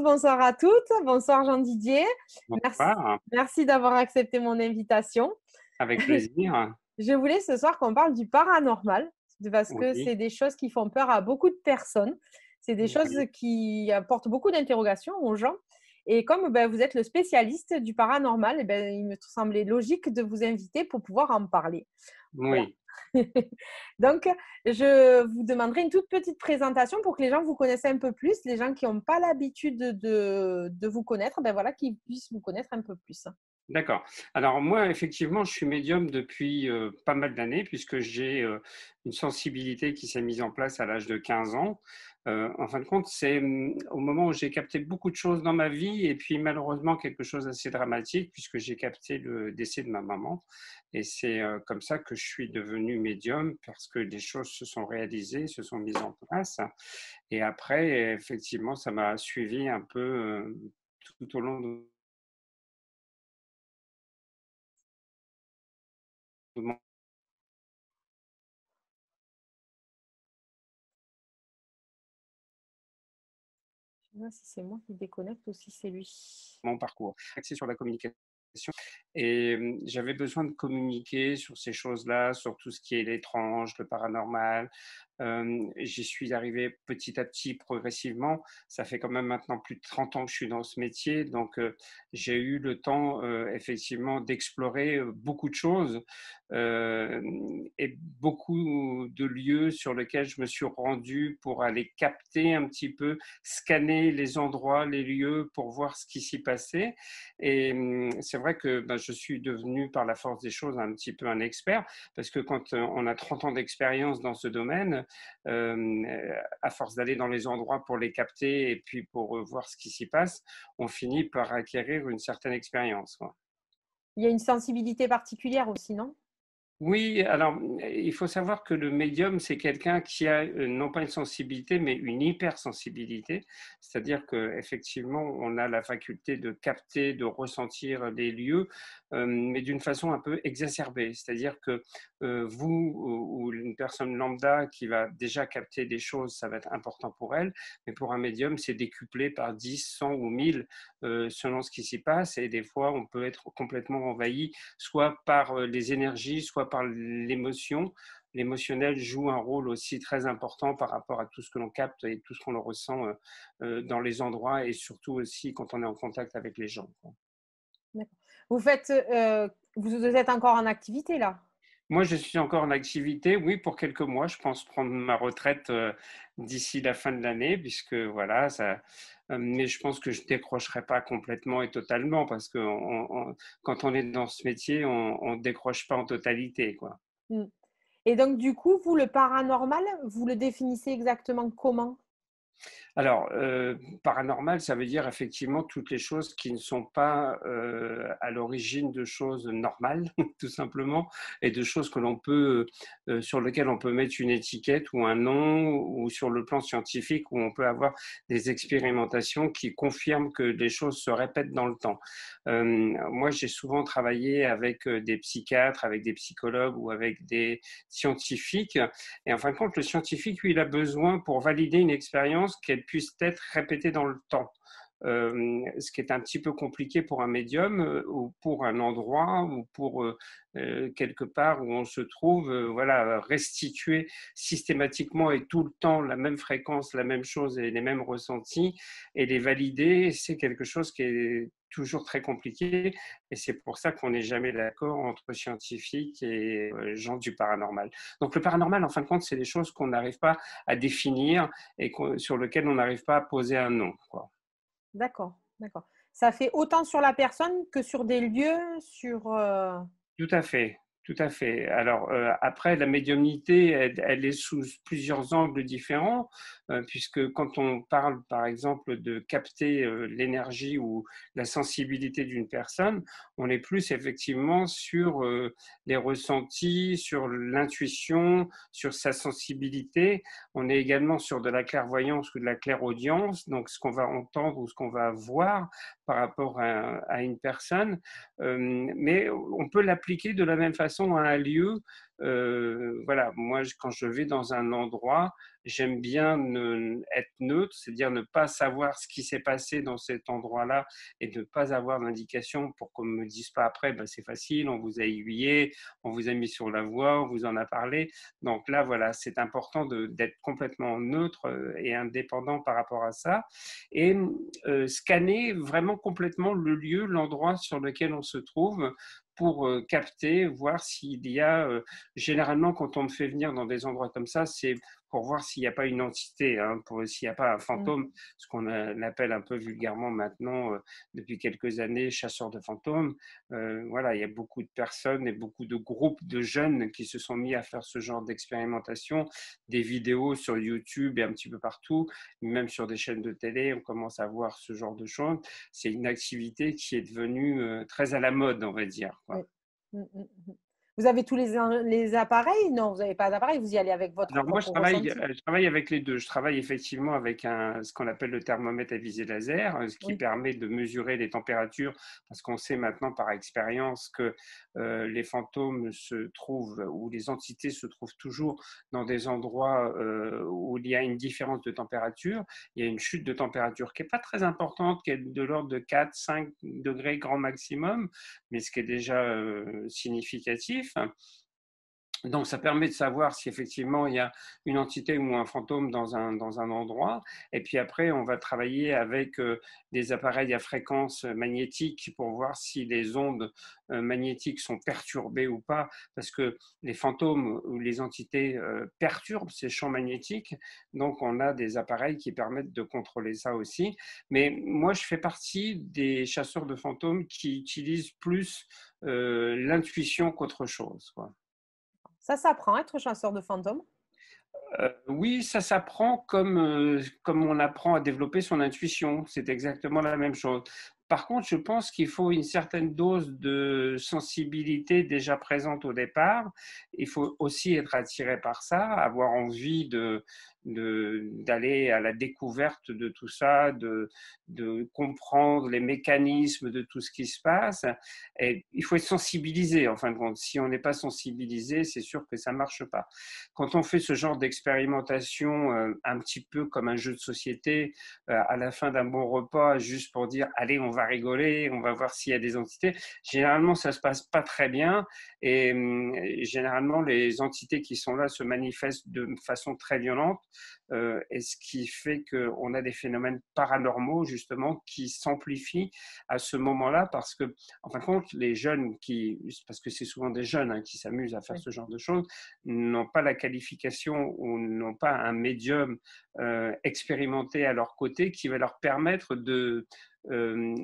bonsoir à toutes. Bonsoir Jean Didier. Bonsoir. Merci, d'avoir accepté mon invitation. Avec plaisir. Je voulais ce soir qu'on parle du paranormal parce que c'est des choses qui font peur à beaucoup de personnes. C'est des choses qui apportent beaucoup d'interrogations aux gens. Et comme ben, vous êtes le spécialiste du paranormal, eh ben, il me semblait logique de vous inviter pour pouvoir en parler. Oui. Donc, je vous demanderai une toute petite présentation pour que les gens vous connaissent un peu plus, les gens qui n'ont pas l'habitude de, de, vous connaître, ben voilà, qu'ils puissent vous connaître un peu plus. D'accord. Alors moi, effectivement, je suis médium depuis euh, pas mal d'années puisque j'ai euh, une sensibilité qui s'est mise en place à l'âge de 15 ans. Euh, en fin de compte, c'est mm, au moment où j'ai capté beaucoup de choses dans ma vie et puis malheureusement quelque chose d'assez dramatique puisque j'ai capté le décès de ma maman. Et c'est comme ça que je suis devenu médium parce que des choses se sont réalisées, se sont mises en place. Et après, effectivement, ça m'a suivi un peu tout au long de mon si c'est moi qui déconnecte ou si c'est lui. Mon parcours, axé sur la communication. Et j'avais besoin de communiquer sur ces choses-là, sur tout ce qui est l'étrange, le paranormal, J'y suis arrivé petit à petit, progressivement. Ça fait quand même maintenant plus de 30 ans que je suis dans ce métier, donc j'ai eu le temps effectivement d'explorer beaucoup de choses et beaucoup de lieux sur lesquels je me suis rendu pour aller capter un petit peu, scanner les endroits, les lieux pour voir ce qui s'y passait. Et c'est vrai que ben, je suis devenu par la force des choses un petit peu un expert parce que quand on a 30 ans d'expérience dans ce domaine, à force d'aller dans les endroits pour les capter et puis pour voir ce qui s'y passe, on finit par acquérir une certaine expérience. Il y a une sensibilité particulière aussi, non? Oui, alors il faut savoir que le médium, c'est quelqu'un qui a euh, non pas une sensibilité, mais une hypersensibilité. C'est-à-dire qu'effectivement, on a la faculté de capter, de ressentir les lieux, mais d'une façon un peu exacerbée. C'est-à-dire que euh, vous ou une personne lambda qui va déjà capter des choses, ça va être important pour elle, mais pour un médium, c'est décuplé par 10, 100 ou 1000 selon ce qui s'y passe. Et des fois, on peut être complètement envahi, soit par les énergies, soit par l'émotion. L'émotionnel joue un rôle aussi très important par rapport à tout ce que l'on capte et tout ce qu'on ressent euh, euh, dans les endroits et surtout aussi quand on est en contact avec les gens. Vous faites, euh, vous êtes encore en activité là? Moi, je suis encore en activité, oui, pour quelques mois. Je pense prendre ma retraite d'ici la fin de l'année, puisque voilà, ça. Mais je pense que je ne décrocherai pas complètement et totalement, parce que quand on est dans ce métier, on ne décroche pas en totalité, quoi. Mmh. Et donc, du coup, vous, le paranormal, vous le définissez exactement comment? Alors, euh, paranormal, ça veut dire effectivement toutes les choses qui ne sont pas euh, à l'origine de choses normales, tout simplement, et de choses que l'on peut, euh, sur lesquelles on peut mettre une étiquette ou un nom, ou sur le plan scientifique où on peut avoir des expérimentations qui confirment que les choses se répètent dans le temps. moi, j'ai souvent travaillé avec des psychiatres, avec des psychologues ou avec des scientifiques, et en fin de compte, le scientifique, lui, il a besoin pour valider une expérience qu'elle puisse être répétée dans le temps. Euh, ce qui est un petit peu compliqué pour un médium euh, ou pour un endroit ou pour euh, quelque part où on se trouve, voilà, restituer systématiquement et tout le temps la même fréquence, la même chose et les mêmes ressentis et les valider, c'est quelque chose qui est toujours très compliqué et c'est pour ça qu'on n'est jamais d'accord entre scientifiques et gens du paranormal. Donc le paranormal, en fin de compte, c'est des choses qu'on n'arrive pas à définir et sur lesquelles on n'arrive pas à poser un nom. D'accord, d'accord. Ça fait autant sur la personne que sur des lieux, sur... Euh Tout à fait. Tout à fait. Alors euh, après, la médiumnité, elle, est sous plusieurs angles différents, euh, puisque quand on parle, par exemple, de capter euh, l'énergie ou la sensibilité d'une personne, on est plus effectivement sur les ressentis, sur l'intuition, sur sa sensibilité. On est également sur de la clairvoyance ou de la clairaudience, donc ce qu'on va entendre ou ce qu'on va voir par rapport à, à une personne. mais on peut l'appliquer de la même façon à un lieu. Euh, voilà, moi, quand je vais dans un endroit, j'aime bien être neutre, c'est-à-dire ne pas savoir ce qui s'est passé dans cet endroit-là et ne pas avoir d'indication pour qu'on ne me dise pas après, ben, c'est facile, on vous a aiguillé, on vous a mis sur la voie, on vous en a parlé. Donc là, voilà, c'est important d'être complètement neutre euh, et indépendant par rapport à ça et euh, scanner vraiment complètement le lieu, l'endroit sur lequel on se trouve pour euh, capter, voir s'il y a, généralement quand on me fait venir dans des endroits comme ça, c'est pour voir s'il n'y a pas une entité, hein, pour s'il n'y a pas un mmh. fantôme, ce qu'on appelle un peu vulgairement maintenant, euh, depuis quelques années, chasseur de fantômes. Euh, voilà, il y a beaucoup de personnes et beaucoup de groupes de jeunes qui se sont mis à faire ce genre d'expérimentation, des vidéos sur YouTube et un petit peu partout, même sur des chaînes de télé, on commence à voir ce genre de choses. C'est une activité qui est devenue euh, très à la mode, on va dire. Quoi. Mmh, mmh, vous avez tous les, les appareils? Non, vous n'avez pas d'appareil, vous y allez avec votre. Alors moi, je travaille, euh, je travaille, avec les deux. Je travaille effectivement avec un, ce qu'on appelle le thermomètre à visée laser, euh, ce qui permet de mesurer les températures, parce qu'on sait maintenant par expérience que euh, les fantômes se trouvent, ou les entités se trouvent toujours dans des endroits où il y a une différence de température. Il y a une chute de température qui n'est pas très importante, qui est de l'ordre de 4-5 degrés grand maximum, mais ce qui est déjà significatif. life Donc, ça permet de savoir si effectivement il y a une entité ou un fantôme dans un, dans un endroit. Et puis après, on va travailler avec euh, des appareils à fréquence magnétique pour voir si les ondes euh, magnétiques sont perturbées ou pas. Parce que les fantômes ou les entités euh, perturbent ces champs magnétiques. Donc, on a des appareils qui permettent de contrôler ça aussi. Mais moi, je fais partie des chasseurs de fantômes qui utilisent plus l'intuition qu'autre chose. Ça s'apprend, être chasseur de fantômes? Euh, oui, ça s'apprend euh, comme on apprend à développer son intuition. C'est exactement la même chose. Par contre, je pense qu'il faut une certaine dose de sensibilité déjà présente au départ. Il faut aussi être attiré par ça, avoir envie de, d'aller à la découverte de tout ça, de, de comprendre les mécanismes de tout ce qui se passe. Et il faut être sensibilisé, en fin de compte. Si on n'est pas sensibilisé, c'est sûr que ça ne marche pas. Quand on fait ce genre d'expérimentation, euh, un petit peu comme un jeu de société, euh, à la fin d'un bon repas, juste pour dire, allez, on va rigoler, on va voir s'il y a des entités, généralement, ça se passe pas très bien. Et hum, généralement, les entités qui sont là se manifestent de façon très violente. Euh, et ce qui fait qu'on a des phénomènes paranormaux justement qui s'amplifient à ce moment-là parce que, en fin de compte, les jeunes qui, parce que c'est souvent des jeunes hein, qui s'amusent à faire ce genre de choses, n'ont pas la qualification ou n'ont pas un médium euh, expérimenté à leur côté qui va leur permettre de,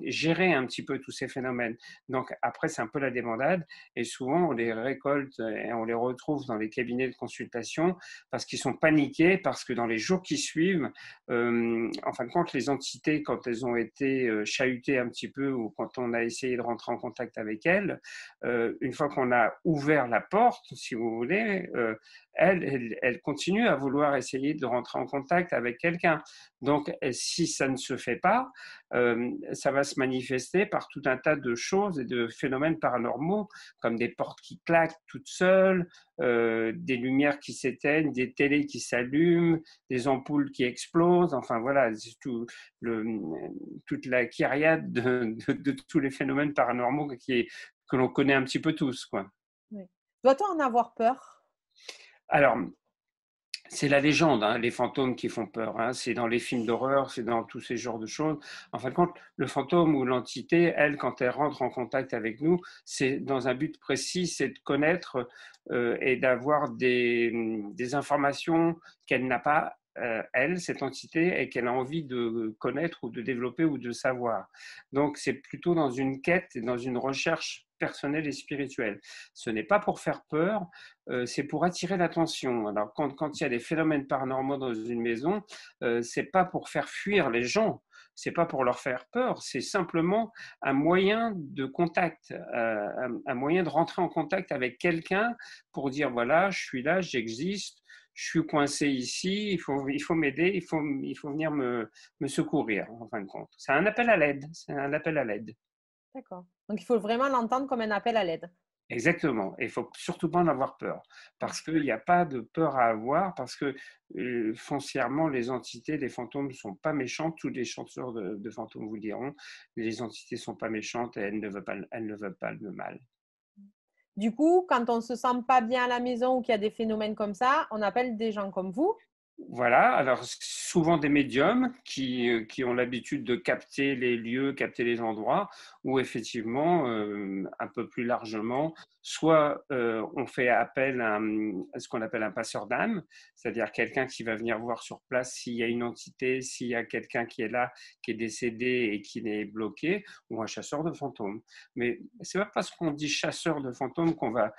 gérer un petit peu tous ces phénomènes. Donc après, c'est un peu la débandade et souvent on les récolte et on les retrouve dans les cabinets de consultation parce qu'ils sont paniqués, parce que dans les jours qui suivent, en fin de compte, les entités, quand elles ont été chahutées un petit peu ou quand on a essayé de rentrer en contact avec elles, une fois qu'on a ouvert la porte, si vous voulez, elle, elle, continue à vouloir essayer de rentrer en contact avec quelqu'un. Donc, si ça ne se fait pas, ça va se manifester par tout un tas de choses et de phénomènes paranormaux, comme des portes qui claquent toutes seules, euh, des lumières qui s'éteignent, des télés qui s'allument, des ampoules qui explosent. Enfin, voilà, tout le, toute la kyriade de, de, tous les phénomènes paranormaux qui, que l'on connaît un petit peu tous. Quoi. Doit-on en avoir peur? Alors, c'est la légende, hein, les fantômes qui font peur. Hein. C'est dans les films d'horreur, c'est dans tous ces genres de choses. En fin de compte, le fantôme ou l'entité, elle, quand elle rentre en contact avec nous, c'est dans un but précis, c'est de connaître euh, et d'avoir des, des, informations qu'elle n'a pas euh, elle, cette entité, et qu'elle a envie de connaître ou de développer ou de savoir. Donc, c'est plutôt dans une quête et dans une recherche personnelle et spirituelle. Ce n'est pas pour faire peur, euh, c'est pour attirer l'attention. Alors, quand, il y a des phénomènes paranormaux dans une maison, euh, c'est pas pour faire fuir les gens, c'est pas pour leur faire peur, c'est simplement un moyen de contact, euh, un, un, moyen de rentrer en contact avec quelqu'un pour dire voilà, je suis là, j'existe, je suis coincé ici, il faut, il faut m'aider, il faut, il faut venir me, me secourir, en fin de compte. C'est un appel à l'aide, c'est un appel à l'aide. D'accord. Donc, il faut vraiment l'entendre comme un appel à l'aide. Exactement. Et il faut surtout pas en avoir peur, parce qu'il n'y a pas de peur à avoir, parce que euh, foncièrement, les entités, les fantômes ne sont pas méchantes. Tous les chanteurs de, fantômes vous diront, les entités ne sont pas méchantes et elles ne veulent pas, elles ne veulent pas le mal. Du coup, quand on ne se sent pas bien à la maison ou qu'il y a des phénomènes comme ça, on appelle des gens comme vous voilà, alors souvent des médiums qui, euh, qui ont l'habitude de capter les lieux, capter les endroits, ou effectivement, euh, un peu plus largement, soit euh, on fait appel à, ce qu'on appelle un passeur d'âme, c'est-à-dire quelqu'un qui va venir voir sur place s'il y a une entité, s'il y a quelqu'un qui est là, qui est décédé et qui est bloqué, ou un chasseur de fantômes. Mais c'est pas parce qu'on dit chasseur de fantômes qu'on va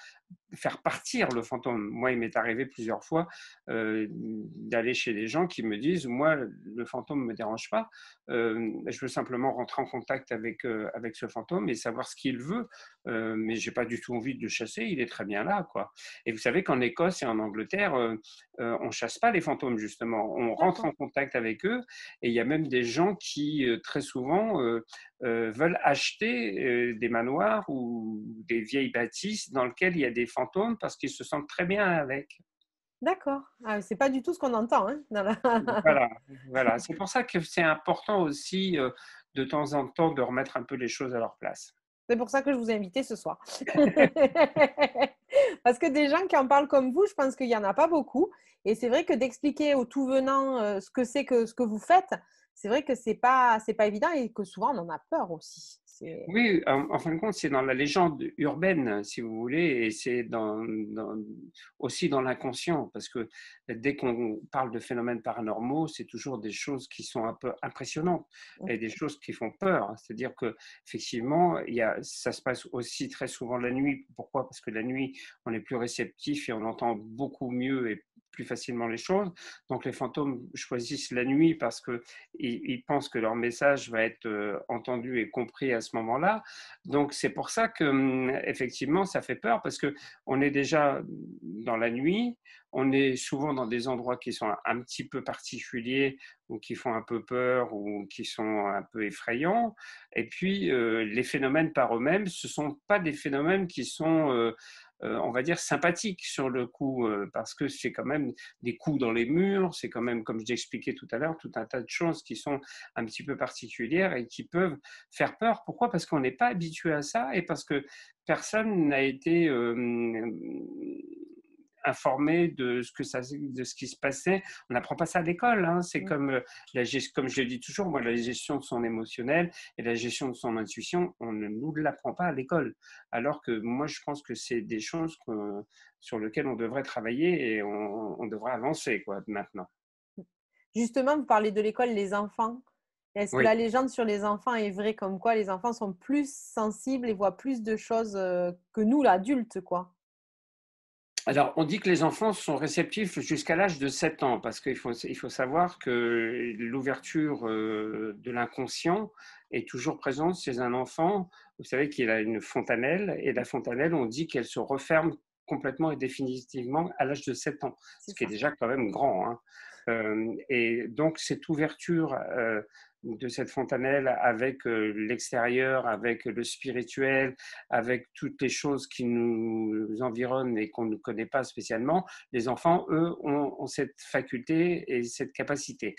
faire partir le fantôme. Moi, il m'est arrivé plusieurs fois euh, d'aller chez des gens qui me disent, moi, le fantôme ne me dérange pas, euh, je veux simplement rentrer en contact avec, avec ce fantôme et savoir ce qu'il veut, mais j'ai pas du tout envie de chasser, il est très bien là. Quoi. Et vous savez qu'en Écosse et en Angleterre, euh, euh, on chasse pas les fantômes, justement. On rentre en contact avec eux. Et il y a même des gens qui, euh, très souvent, veulent acheter des manoirs ou des vieilles bâtisses dans lesquelles il y a des fantômes parce qu'ils se sentent très bien avec. D'accord. Ah, c'est pas du tout ce qu'on entend. Hein, voilà, voilà. c'est pour ça que c'est important aussi de temps en temps de remettre un peu les choses à leur place. C'est pour ça que je vous ai invité ce soir. Parce que des gens qui en parlent comme vous, je pense qu'il n'y en a pas beaucoup. Et c'est vrai que d'expliquer aux tout venants euh, ce que c'est que ce que vous faites, c'est vrai que ce n'est pas, pas évident et que souvent on en a peur aussi. Oui, en, fin de compte, c'est dans la légende urbaine, si vous voulez, et c'est dans, aussi dans l'inconscient, parce que dès qu'on parle de phénomènes paranormaux, c'est toujours des choses qui sont un peu impressionnantes et des choses qui font peur. C'est-à-dire que effectivement, il y a, ça se passe aussi très souvent la nuit. Pourquoi? Parce que la nuit, on est plus réceptif et on entend beaucoup mieux et plus facilement les choses. Donc les fantômes choisissent la nuit parce qu'ils ils pensent que leur message va être euh, entendu et compris à ce moment-là. Donc c'est pour ça que hum, effectivement ça fait peur parce que on est déjà dans la nuit, on est souvent dans des endroits qui sont un petit peu particuliers ou qui font un peu peur ou qui sont un peu effrayants. Et puis euh, les phénomènes par eux-mêmes, ce sont pas des phénomènes qui sont euh, on va dire, sympathique sur le coup, euh, parce que c'est quand même des coups dans les murs, c'est quand même, comme je l'expliquais tout à l'heure, tout un tas de choses qui sont un petit peu particulières et qui peuvent faire peur. Pourquoi? Parce qu'on n'est pas habitué à ça et parce que personne n'a été euh, informé de ce, que ça, de ce qui se passait. On n'apprend pas ça à l'école. Hein. C'est mm. comme, euh, la, comme je le dis toujours, moi, la gestion de son émotionnel et la gestion de son intuition, on ne nous l'apprend pas à l'école. Alors que moi, je pense que c'est des choses sur lesquelles on devrait travailler et on, devrait avancer quoi, maintenant. Justement, vous parlez de l'école, les enfants. Est-ce que la légende sur les enfants est vraie comme quoi les enfants sont plus sensibles et voient plus de choses euh, que nous, l'adulte, quoi? Alors, on dit que les enfants sont réceptifs jusqu'à l'âge de 7 ans, parce qu'il faut, il faut savoir que l'ouverture euh, de l'inconscient est toujours présente chez un enfant. Vous savez qu'il a une fontanelle, et la fontanelle, on dit qu'elle se referme complètement et définitivement à l'âge de 7 ans, ce qui est déjà quand même grand. Hein. Euh, et donc, cette ouverture euh, de cette fontanelle avec euh, l'extérieur, avec le spirituel, avec toutes les choses qui nous environnent et qu'on ne connaît pas spécialement, les enfants, eux, ont, cette faculté et cette capacité.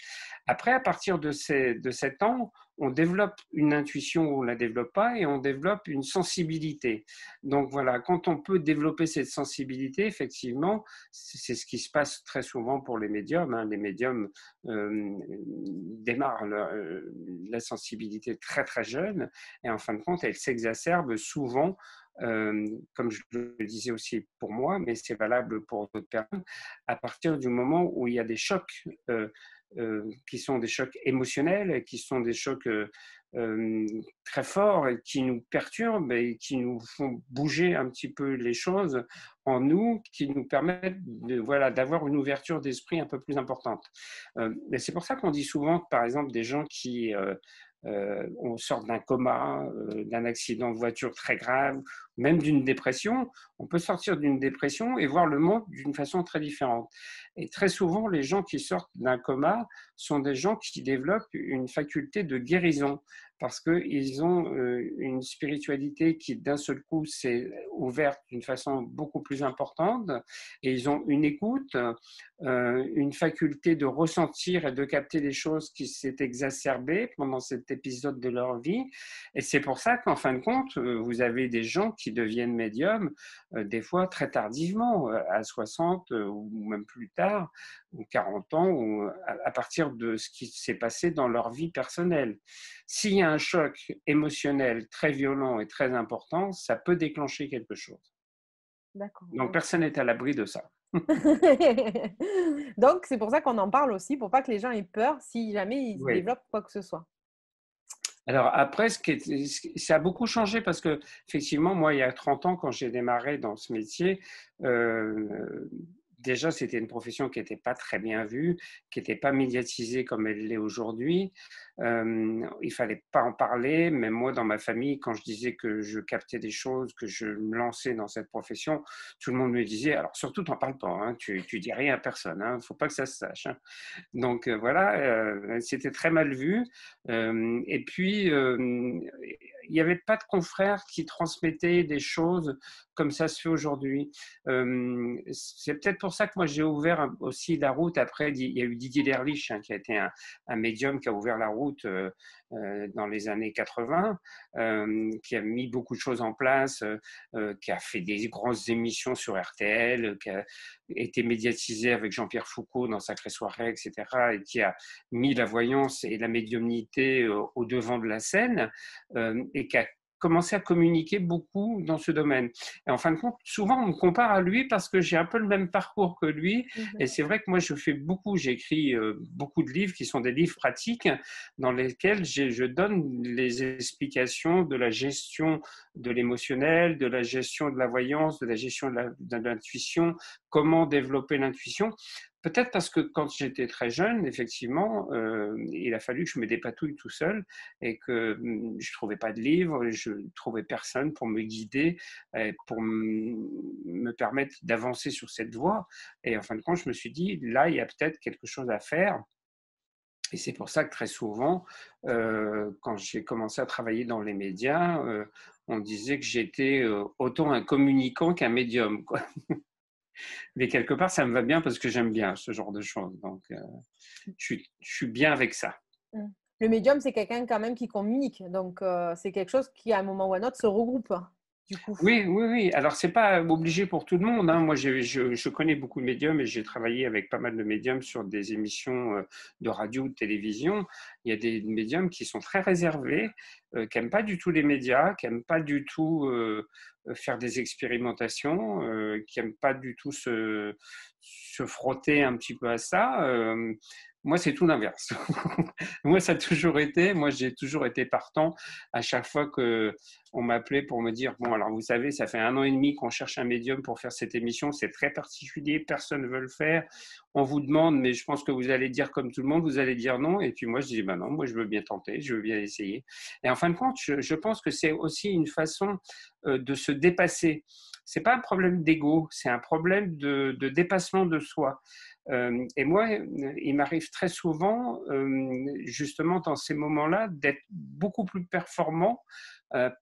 Après, à partir de, ces, de 7 ans, on développe une intuition ou on la développe pas et on développe une sensibilité. Donc voilà, quand on peut développer cette sensibilité, effectivement, c'est ce qui se passe très souvent pour les médiums. Hein. Les médiums euh, démarrent euh, la sensibilité très très jeune et en fin de compte, elle s'exacerbe souvent euh, comme je le disais aussi pour moi, mais c'est valable pour d'autres personnes, à partir du moment où il y a des chocs qui sont des chocs émotionnels, qui sont des chocs euh, euh, très forts et qui nous perturbent et qui nous font bouger un petit peu les choses en nous, qui nous permettent de, voilà, d'avoir une ouverture d'esprit un peu plus importante. et c'est pour ça qu'on dit souvent que, par exemple, des gens qui euh, on sort d'un coma, euh, d'un accident de voiture très grave, même d'une dépression, on peut sortir d'une dépression et voir le monde d'une façon très différente. Et très souvent, les gens qui sortent d'un coma sont des gens qui développent une faculté de guérison. Parce qu'ils ont euh, une spiritualité qui, d'un seul coup, s'est ouverte d'une façon beaucoup plus importante et ils ont une écoute, euh, une faculté de ressentir et de capter les choses qui s'est exacerbée pendant cet épisode de leur vie. Et c'est pour ça qu'en fin de compte, euh, vous avez des gens qui deviennent médiums, des fois très tardivement, à 60 ou même plus tard, ou 40 ans, ou à partir de ce qui s'est passé dans leur vie personnelle. S'il y a un choc émotionnel très violent et très important, ça peut déclencher quelque chose. Donc personne n'est à l'abri de ça. Donc c'est pour ça qu'on en parle aussi, pour pas que les gens aient peur si jamais ils développent quoi que ce soit. Alors après, ça a beaucoup changé parce que effectivement, moi, il y a 30 ans, quand j'ai démarré dans ce métier, euh, déjà, c'était une profession qui n'était pas très bien vue, qui n'était pas médiatisée comme elle l'est aujourd'hui. Euh, il fallait pas en parler. Même moi, dans ma famille, quand je disais que je captais des choses, que je me lançais dans cette profession, tout le monde me disait alors surtout, t'en parles pas. Hein, tu, tu dis rien à personne. Il hein, faut pas que ça se sache. Hein. Donc euh, voilà, euh, c'était très mal vu. Euh, et puis il n'y avait pas de confrères qui transmettaient des choses comme ça se fait aujourd'hui. c'est peut-être pour ça que moi j'ai ouvert aussi la route. Après, il y a eu Didier Derlich qui a été un, médium qui a ouvert la route euh, euh, dans les années 80, euh, qui a mis beaucoup de choses en place, qui a fait des grosses émissions sur RTL, qui a été médiatisé avec Jean-Pierre Foucault dans Sacré Soirée, etc., et qui a mis la voyance et la médiumnité au devant de la scène, et qui a commencé à communiquer beaucoup dans ce domaine. Et en fin de compte, souvent on me compare à lui parce que j'ai un peu le même parcours que lui. Mhm. Et c'est vrai que moi, je fais beaucoup, j'écris euh, beaucoup de livres qui sont des livres pratiques dans lesquels je donne les explications de la gestion de l'émotionnel, de la gestion de la voyance, de la gestion de l'intuition, comment développer l'intuition. Peut-être parce que quand j'étais très jeune, effectivement, euh, il a fallu que je me dépatouille tout seul et que hum, je ne trouvais pas de livre, je ne trouvais personne pour me guider, pour me permettre d'avancer sur cette voie. Et en fin de compte, je me suis dit, là, il y a peut-être quelque chose à faire. Et c'est pour ça que très souvent, euh, quand j'ai commencé à travailler dans les médias, euh, on disait que j'étais autant un communicant qu'un médium. Quoi. Mais quelque part, ça me va bien parce que j'aime bien ce genre de choses. Donc, euh, je, suis, bien avec ça. Mmh. Le médium, c'est quelqu'un quand même qui communique. Donc, euh, c'est quelque chose qui, à un moment ou à un autre, se regroupe. Oui, oui, oui. Alors, c'est pas obligé pour tout le monde. Hein. Moi, je, connais beaucoup de médiums et j'ai travaillé avec pas mal de médiums sur des émissions euh, de radio ou de télévision. Il y a des médiums qui sont très réservés, qui n'aiment pas du tout les médias, qui n'aiment pas du tout euh, faire des expérimentations, euh, qui n'aiment pas du tout se, frotter un petit peu à ça. Euh, moi, c'est tout l'inverse. moi, ça a toujours été, moi, j'ai toujours été partant à chaque fois que on m'appelait pour me dire bon, alors vous savez, ça fait un an et demi qu'on cherche un médium pour faire cette émission, c'est très particulier, personne ne veut le faire. On vous demande, mais je pense que vous allez dire comme tout le monde, vous allez dire non. Et puis moi, je dis ben non, moi, je veux bien tenter, je veux bien essayer. Et en fin de compte, je, pense que c'est aussi une façon de se dépasser. C'est pas un problème d'ego, c'est un problème de, dépassement de soi. Euh, et moi, il m'arrive très souvent, euh, justement dans ces moments-là, d'être beaucoup plus performant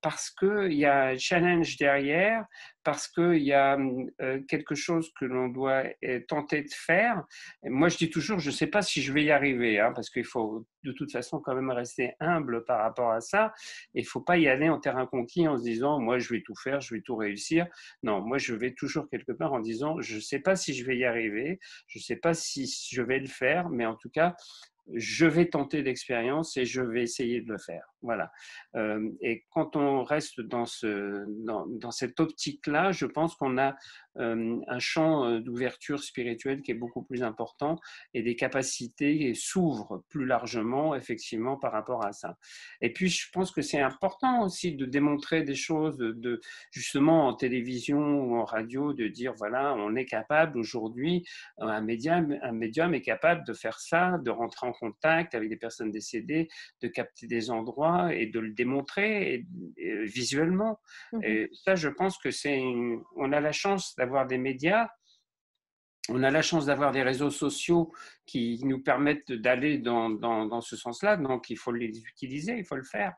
parce qu'il y a un challenge derrière, parce qu'il y a euh, quelque chose que l'on doit euh, tenter de faire. moi, je dis toujours, je ne sais pas si je vais y arriver, hein, parce qu'il faut de toute façon quand même rester humble par rapport à ça. Il ne faut pas y aller en terrain conquis en se disant, moi, je vais tout faire, je vais tout réussir. Non, moi, je vais toujours quelque part en disant, je ne sais pas si je vais y arriver, je ne sais pas si je vais le faire, mais en tout cas, je vais tenter l'expérience et je vais essayer de le faire. Voilà. Euh, et quand on reste dans, ce, dans, dans cette optique-là, je pense qu'on a euh, un champ euh, d'ouverture spirituelle qui est beaucoup plus important et des capacités s'ouvrent plus largement, effectivement, par rapport à ça. Et puis, je pense que c'est important aussi de démontrer des choses, justement en télévision ou en radio, de dire, voilà, on est capable aujourd'hui, un médium est capable de faire ça, de rentrer en contact avec des personnes décédées, de capter des endroits et de le démontrer visuellement. Mmh et ça, je pense que c'est, on a la chance d'avoir des médias. On a la chance d'avoir des réseaux sociaux qui nous permettent d'aller dans, dans, dans, ce sens-là, donc il faut les utiliser, il faut le faire.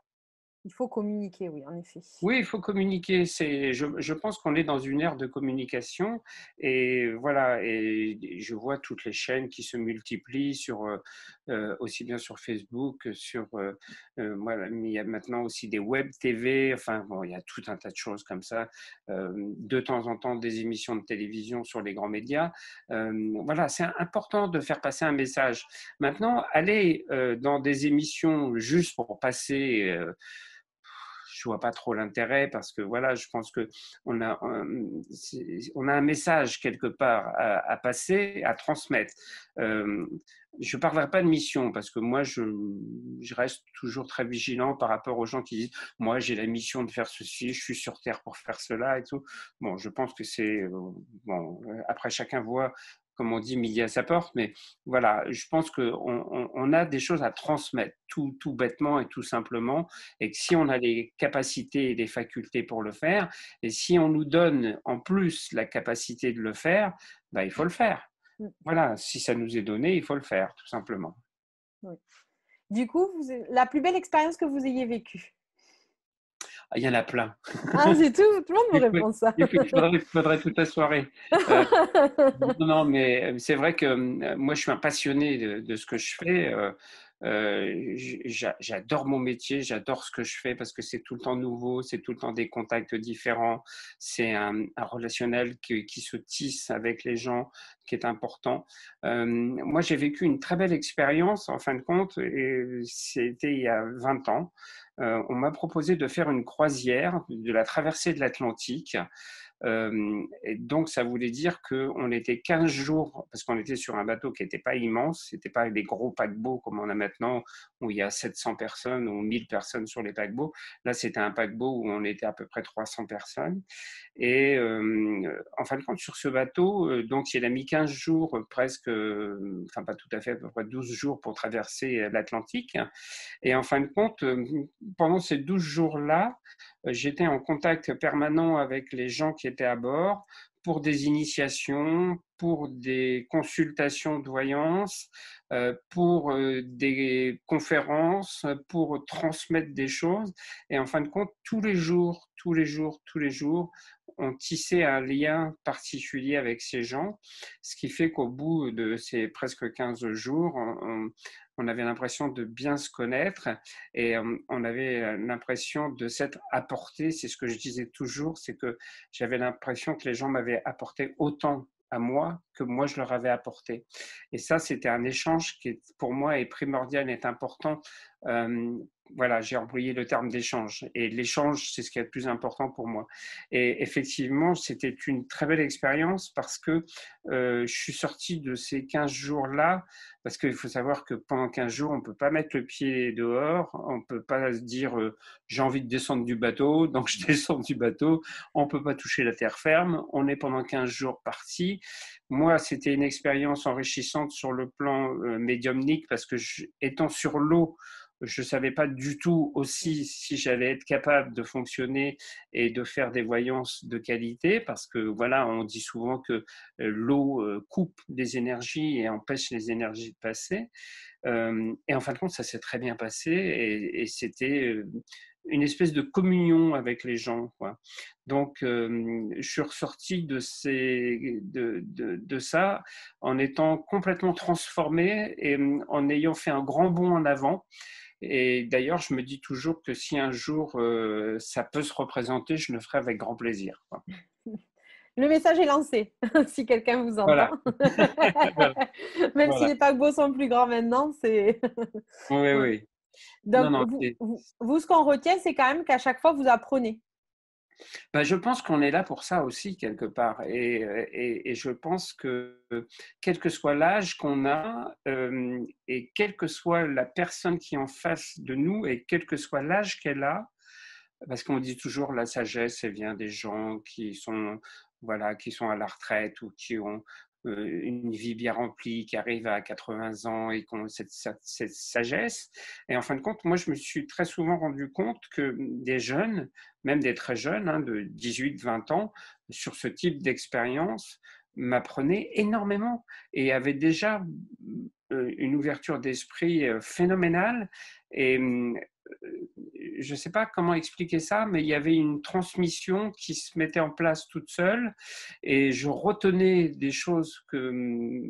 Il faut communiquer, oui, en effet. Oui, il faut communiquer. C'est, je, pense qu'on est dans une ère de communication et voilà. Et je vois toutes les chaînes qui se multiplient sur euh, euh, aussi bien sur Facebook, sur euh, voilà, il y a maintenant aussi des web TV. Enfin, bon, il y a tout un tas de choses comme ça. de temps en temps, des émissions de télévision sur les grands médias. voilà, c'est important de faire passer un message. Maintenant, aller dans des émissions juste pour passer je vois pas trop l'intérêt parce que voilà, je pense que on a, on a un message quelque part à, passer, à transmettre. Euh, je ne parlerai pas de mission parce que moi, je, je, reste toujours très vigilant par rapport aux gens qui disent Moi, j'ai la mission de faire ceci, je suis sur Terre pour faire cela et tout. Bon, je pense que c'est. Euh, bon, après, chacun voit comme on dit, midi à sa porte. Mais voilà, je pense qu'on on, a des choses à transmettre tout, tout, bêtement et tout simplement. Et que si on a les capacités et les facultés pour le faire, et si on nous donne en plus la capacité de le faire, bah, il faut le faire. Mm. Voilà, si ça nous est donné, il faut le faire, tout simplement. Du coup, la plus belle expérience que vous ayez vécue? Il y en a plein. Ah, c'est tout? Tout le monde me répond ça. Il faudrait, faudrait, toute la soirée. Euh, non, mais c'est vrai que euh, moi, je suis un passionné de, de ce que je fais. Euh, j'adore mon métier, j'adore ce que je fais parce que c'est tout le temps nouveau, c'est tout le temps des contacts différents, c'est un, relationnel qui, qui, se tisse avec les gens qui est important. Euh, moi, j'ai vécu une très belle expérience en fin de compte, et c'était il y a 20 ans. Euh, on m'a proposé de faire une croisière de la traversée de l'Atlantique. Euh, et donc, ça voulait dire qu'on était 15 jours, parce qu'on était sur un bateau qui n'était pas immense, c'était pas des gros paquebots comme on a maintenant, où il y a 700 personnes ou 1000 personnes sur les paquebots. Là, c'était un paquebot où on était à peu près 300 personnes. Et euh, en fin de compte, sur ce bateau, euh, donc il a mis 15 jours, presque, enfin pas tout à fait, à peu près 12 jours pour traverser l'Atlantique. Et en fin de compte, pendant ces 12 jours-là, j'étais en contact permanent avec les gens qui étaient à bord pour des initiations, pour des consultations de voyance, euh, pour euh, des conférences, pour transmettre des choses. Et en fin de compte, tous les jours, tous les jours, tous les jours, on tissait un lien particulier avec ces gens, ce qui fait qu'au bout de ces presque 15 jours, on, on avait l'impression de bien se connaître et euh, on avait l'impression de s'être apporté. C'est ce que je disais toujours, c'est que j'avais l'impression que les gens m'avaient apporté autant à moi que moi je leur avais apporté. Et ça, c'était un échange qui, pour moi, est primordial, est important euh, voilà, j'ai employé le terme d'échange. Et l'échange, c'est ce qui est le plus important pour moi. Et effectivement, c'était une très belle expérience parce que euh, je suis sorti de ces 15 jours-là, parce qu'il faut savoir que pendant 15 jours, on ne peut pas mettre le pied dehors, on ne peut pas se dire euh, j'ai envie de descendre du bateau, donc je descends du bateau, on ne peut pas toucher la terre ferme, on est pendant 15 jours parti. Moi, c'était une expérience enrichissante sur le plan médiumnique parce que étant sur l'eau, je ne savais pas du tout aussi si j'allais être capable de fonctionner et de faire des voyances de qualité, parce que voilà, on dit souvent que euh, l'eau euh, coupe des énergies et empêche les énergies de passer. Euh, et en fin de compte, ça s'est très bien passé et, c'était une espèce de communion avec les gens. Donc, je suis ressorti de, ces, de, de, ça en étant complètement transformé et en ayant fait un grand bond en avant. Et d'ailleurs, je me dis toujours que si un jour euh, ça peut se représenter, je le ferai avec grand plaisir. Le message est lancé, si quelqu'un vous entend. Même si les paquebots sont plus grands maintenant, c'est. oui, oui. Donc, vous, ce qu'on retient, c'est quand même qu'à chaque fois, vous apprenez. Ben, je pense qu'on est là pour ça aussi, quelque part. Et, et, je pense que quel que soit l'âge qu'on a, euh, et quelle que soit la personne qui est en face de nous, et quel que soit l'âge qu'elle a, parce qu'on dit toujours la sagesse, elle vient des gens qui sont, voilà, qui sont à la retraite ou qui ont euh, une vie bien remplie, qui arrive à 80 ans et qui ont cette, cette, sagesse. Et en fin de compte, moi, je me suis très souvent rendu compte que des jeunes, même des très jeunes, hein, de 18-20 ans, sur ce type d'expérience, m'apprenaient énormément et avaient déjà euh, une ouverture d'esprit euh, phénoménale. Et je ne sais pas comment expliquer ça, mais il y avait une transmission qui se mettait en place toute seule et je retenais des choses que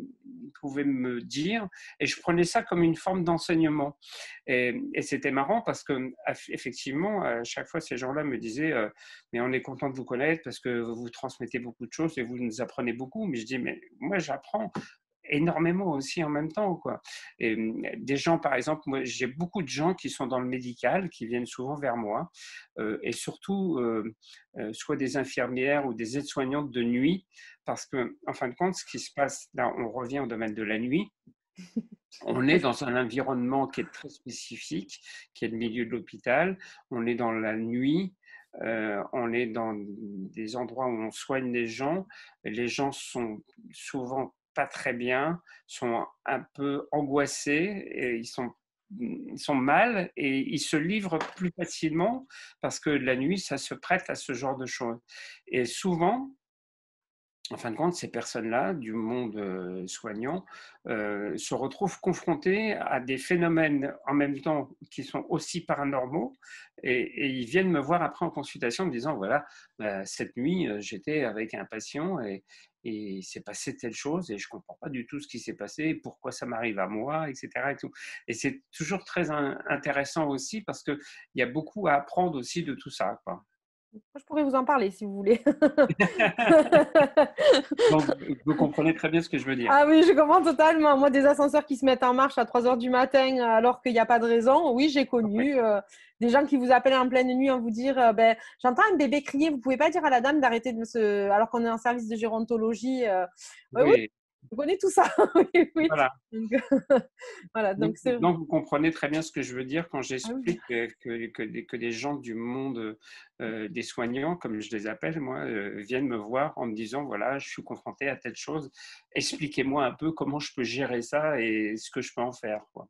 pouvaient me dire et je prenais ça comme une forme d'enseignement. Et, c'était marrant parce que effectivement, à chaque fois, ces gens-là me disaient euh, Mais on est content de vous connaître parce que vous transmettez beaucoup de choses et vous nous apprenez beaucoup. Mais je dis Mais moi, j'apprends énormément aussi en même temps. Quoi. Et mmh, des gens, par exemple, moi, j'ai beaucoup de gens qui sont dans le médical, qui viennent souvent vers moi, euh, et surtout euh, euh, soit des infirmières ou des aides-soignantes de nuit, parce que, en fin de compte, ce qui se passe, là, on revient au domaine de la nuit. On est dans un environnement qui est très spécifique, qui est le milieu de l'hôpital. On est dans la nuit, on est dans des endroits où on soigne les gens. Les gens sont souvent pas très bien, sont un peu angoissés et ils sont mal et ils se livrent plus facilement parce que la nuit, ça se prête à ce genre de choses. Et souvent, en fin de compte, ces personnes-là du monde euh, soignant euh, se retrouvent confrontées à des phénomènes en même temps qui sont aussi paranormaux et, ils viennent me voir après en consultation me disant, voilà, bah, cette nuit, euh, j'étais avec un patient et, et il s'est passé telle chose et je ne comprends pas du tout ce qui s'est passé, pourquoi ça m'arrive à moi, etc. Et, et c'est toujours très intéressant aussi parce qu'il y a beaucoup à apprendre aussi de tout ça. Je pourrais vous en parler si vous voulez. Donc, vous comprenez très bien ce que je veux dire. Ah oui, je comprends totalement. Moi, des ascenseurs qui se mettent en marche à 3 heures du matin alors qu'il n'y a pas de raison, oui, j'ai connu. Euh, des gens qui vous appellent en pleine nuit en vous dire euh, ben, J'entends un bébé crier, vous pouvez pas dire à la dame d'arrêter de se. Alors qu'on est en service de gérontologie. Euh, oui. Vous connaissez tout ça. oui, oui. Voilà. voilà donc, donc, vous comprenez très bien ce que je veux dire quand ah j'explique que, que, que, des gens du monde euh, des soignants, comme je les appelle, moi, viennent me voir en me disant voilà, je suis confronté à telle chose, expliquez-moi un peu comment je peux gérer ça et ce que je peux en faire. Quoi.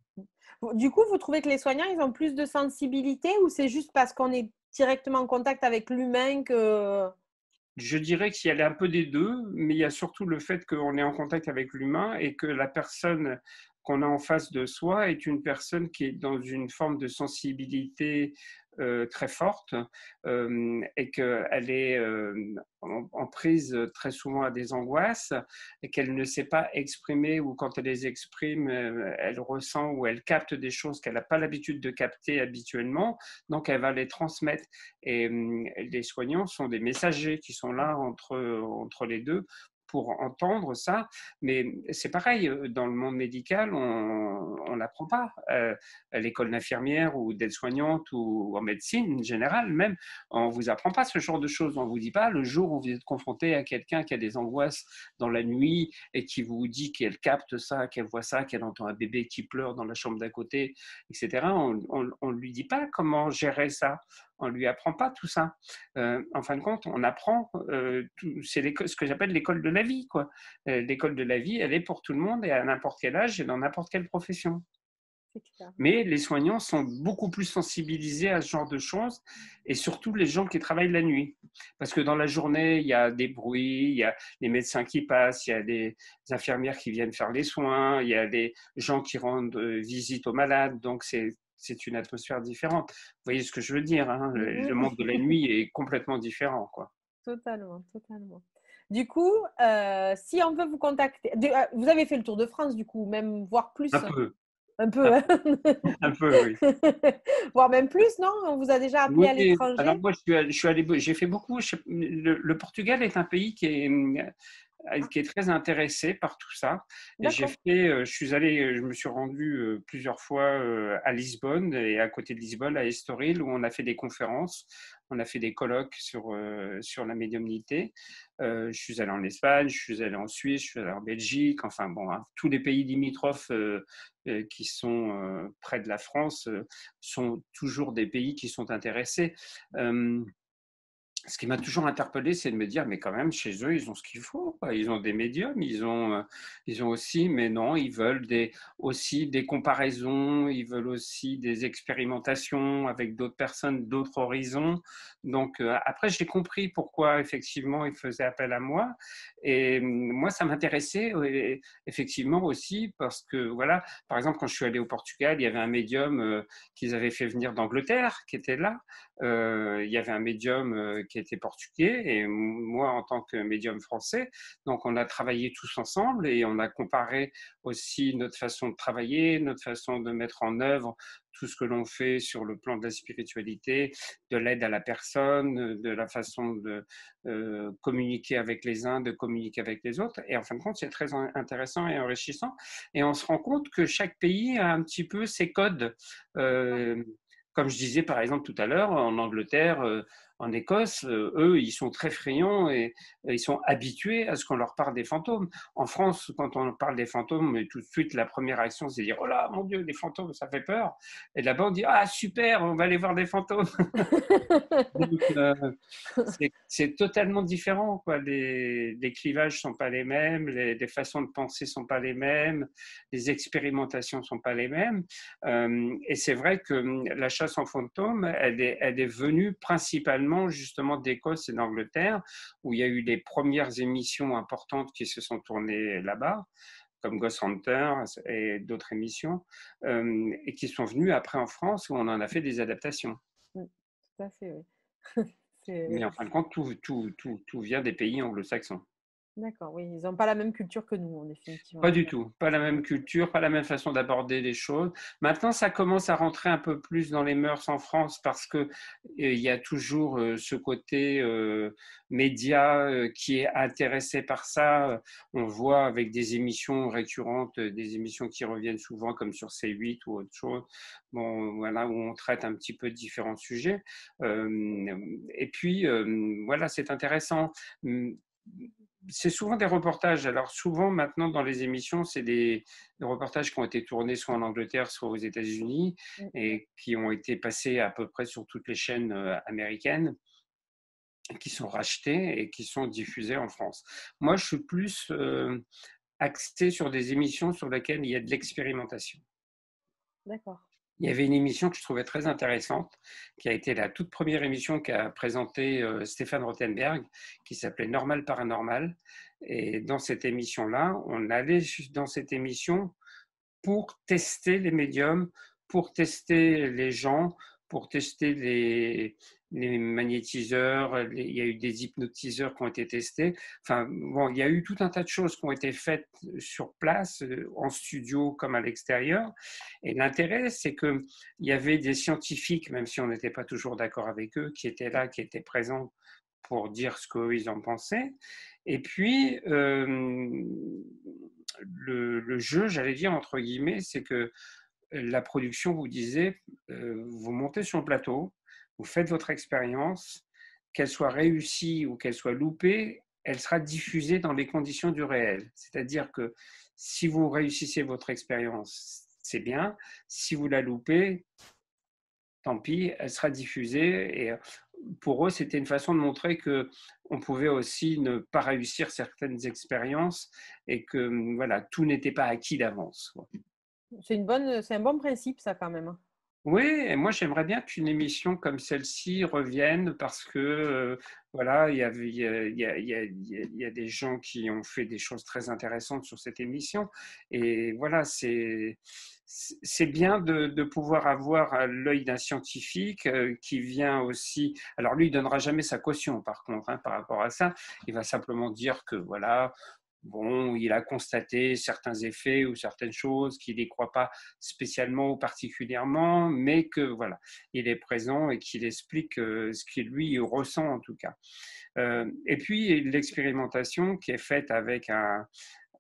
Du coup, vous trouvez que les soignants, ils ont plus de sensibilité ou c'est juste parce qu'on est directement en contact avec l'humain que... Je dirais qu'il y a un peu des deux, mais il y a surtout le fait qu'on est en contact avec l'humain et que la personne qu'on a en face de soi est une personne qui est dans une forme de sensibilité euh, très forte euh, et qu'elle est euh, en, prise très souvent à des angoisses et qu'elle ne sait pas exprimer ou quand elle les exprime, elle ressent ou elle capte des choses qu'elle n'a pas l'habitude de capter habituellement, donc elle va les transmettre. Et les soignants sont des messagers qui sont là entre, entre les deux pour entendre ça. Mais c'est pareil, euh, dans le monde médical, on n'apprend pas. Euh, à l'école d'infirmière ou d'aide-soignante ou en médecine générale même, on vous apprend pas ce genre de choses. On vous dit pas le jour où vous êtes confronté à quelqu'un qui a des angoisses dans la nuit et qui vous dit qu'elle capte ça, qu'elle voit ça, qu'elle entend un bébé qui pleure dans la chambre d'à côté, etc. On ne lui dit pas comment gérer ça on lui apprend pas tout ça. Euh, en fin de compte, on apprend, euh, c'est ce que j'appelle l'école de la vie. quoi. Euh, l'école de la vie, elle est pour tout le monde et à n'importe quel âge et dans n'importe quelle profession. Mais les soignants sont beaucoup plus sensibilisés à ce genre de choses et surtout les gens qui travaillent la nuit. Parce que dans la journée, il y a des bruits, il y a les médecins qui passent, il y a des infirmières qui viennent faire les soins, il y a des gens qui rendent visite aux malades. Donc c'est c'est une atmosphère différente. Vous voyez ce que je veux dire hein le, monde de la nuit est complètement différent. Quoi. Totalement, totalement. Du coup, euh, si on veut vous contacter, euh, vous avez fait le tour de France, du coup, même voire plus. Un peu. Un peu, un, hein un peu, oui. voire même plus, non? On vous a déjà appelé à l'étranger Alors moi, je suis allé, j'ai fait beaucoup. le, Portugal est un pays qui est qui est très intéressé par tout ça. j'ai fait, euh, je suis allé, euh, je me suis rendu plusieurs fois à Lisbonne et à côté de Lisbonne, à Estoril, où on a fait des conférences, on a fait des colloques sur, sur la médiumnité. je suis allé en Espagne, je suis allé en Suisse, je suis allé en Belgique, enfin bon, hein, tous les pays limitrophes qui sont près de la France sont toujours des pays qui sont intéressés ce qui m'a toujours interpellé, c'est de me dire, mais quand même, chez eux, ils ont ce qu'il faut. Ils ont des médiums, ils ont, euh, ils ont aussi, mais non, ils veulent aussi des comparaisons, ils veulent aussi des expérimentations avec d'autres personnes, d'autres horizons. Donc, euh, après, j'ai compris pourquoi, effectivement, ils faisaient appel à moi. Et hum, moi, ça m'intéressait, effectivement, aussi, parce que, voilà, par exemple, quand je suis allé au Portugal, il y avait un médium euh, qu'ils avaient fait venir d'Angleterre, qui était là. il y avait un médium qui était portugais et moi en tant que médium français. Donc on a travaillé tous ensemble et on a comparé aussi notre façon de travailler, notre façon de mettre en œuvre tout ce que l'on fait sur le plan de la spiritualité, de l'aide à la personne, de la façon de euh, communiquer avec les uns, de communiquer avec les autres. Et en fin de compte, c'est très intéressant et enrichissant. Et on se rend compte que chaque pays a un petit peu ses codes. Euh, comme je disais par exemple tout à l'heure, en Angleterre, euh, en Écosse, euh, eux, ils sont très friands et, ils sont habitués à ce qu'on leur parle des fantômes. En France, quand on parle des fantômes, tout de suite, la première réaction, c'est de dire Oh là, mon Dieu, des fantômes, ça fait peur. Et là-bas, on dit Ah, super, on va aller voir des fantômes. Euh, c'est totalement différent. Quoi. Les, clivages ne sont pas les mêmes, les, façons de penser ne sont pas les mêmes, les expérimentations ne sont pas les mêmes. Euh, et c'est vrai que hum, la chasse en fantômes, elle est, elle est venue principalement justement d'Écosse et d'Angleterre, où il y a eu les premières émissions importantes qui se sont tournées là-bas comme Ghost Hunter et d'autres émissions, euh, et qui sont venues après en France où on en a fait des adaptations. Tout à fait, oui. Mais en fin de compte, tout, tout, tout, tout vient des pays anglo-saxons. D'accord, oui, ils n'ont pas la même culture que nous, en définitive. Pas du tout, pas la même culture, pas la même façon d'aborder les choses. Maintenant, ça commence à rentrer un peu plus dans les mœurs en France parce que euh, il y a toujours euh, ce côté euh, média qui est intéressé par ça. On voit avec des émissions récurrentes, des émissions qui reviennent souvent comme sur C8 ou autre chose. Bon, voilà où on traite un petit peu différents sujets. et puis voilà, c'est intéressant c'est souvent des reportages. Alors souvent maintenant dans les émissions, c'est des, reportages qui ont été tournés soit en Angleterre, soit aux États-Unis mmh. et qui ont été passés à peu près sur toutes les chaînes euh, américaines qui sont rachetés et qui sont diffusés en France. Moi, je suis plus euh, axé sur des émissions sur lesquelles il y a de l'expérimentation. D'accord il y avait une émission que je trouvais très intéressante, qui a été la toute première émission qu'a présentée euh, Stéphane Rothenberg, qui s'appelait Normal Paranormal. Et dans cette émission-là, on allait dans cette émission pour tester les médiums, pour tester les gens, pour tester les, les magnétiseurs, il y a eu des hypnotiseurs qui ont été testés. Enfin, bon, il y a eu tout un tas de choses qui ont été faites sur place, euh, en studio comme à l'extérieur. Et l'intérêt, c'est qu'il y avait des scientifiques, même si on n'était pas toujours d'accord avec eux, qui étaient là, qui étaient présents pour dire ce qu'ils en pensaient. Et puis, euh, le, jeu, j'allais dire entre guillemets, c'est que la production vous disait, euh, vous montez sur le plateau, vous faites votre expérience, qu'elle soit réussie ou qu'elle soit loupée, elle sera diffusée dans les conditions du réel. C'est-à-dire que si vous réussissez votre expérience, c'est bien. Si vous la loupez, tant pis, elle sera diffusée. Et pour eux, c'était une façon de montrer que on pouvait aussi ne pas réussir certaines expériences et que voilà, tout n'était pas acquis d'avance. C'est une bonne, c'est un bon principe ça quand même. Oui, moi j'aimerais bien qu'une émission comme celle-ci revienne parce que euh, voilà, il y, a, des gens qui ont fait des choses très intéressantes sur cette émission. Et voilà, c'est c'est bien de, pouvoir avoir l'œil d'un scientifique euh, qui vient aussi. Alors lui, il donnera jamais sa caution, par contre, hein, par rapport à ça. Il va simplement dire que voilà, bon, il a constaté certains effets ou certaines choses qu'il n'y croit pas spécialement ou particulièrement, mais que voilà, il est présent et qu'il explique euh, ce qu'il lui ressent en tout cas. Euh, et puis l'expérimentation qui est faite avec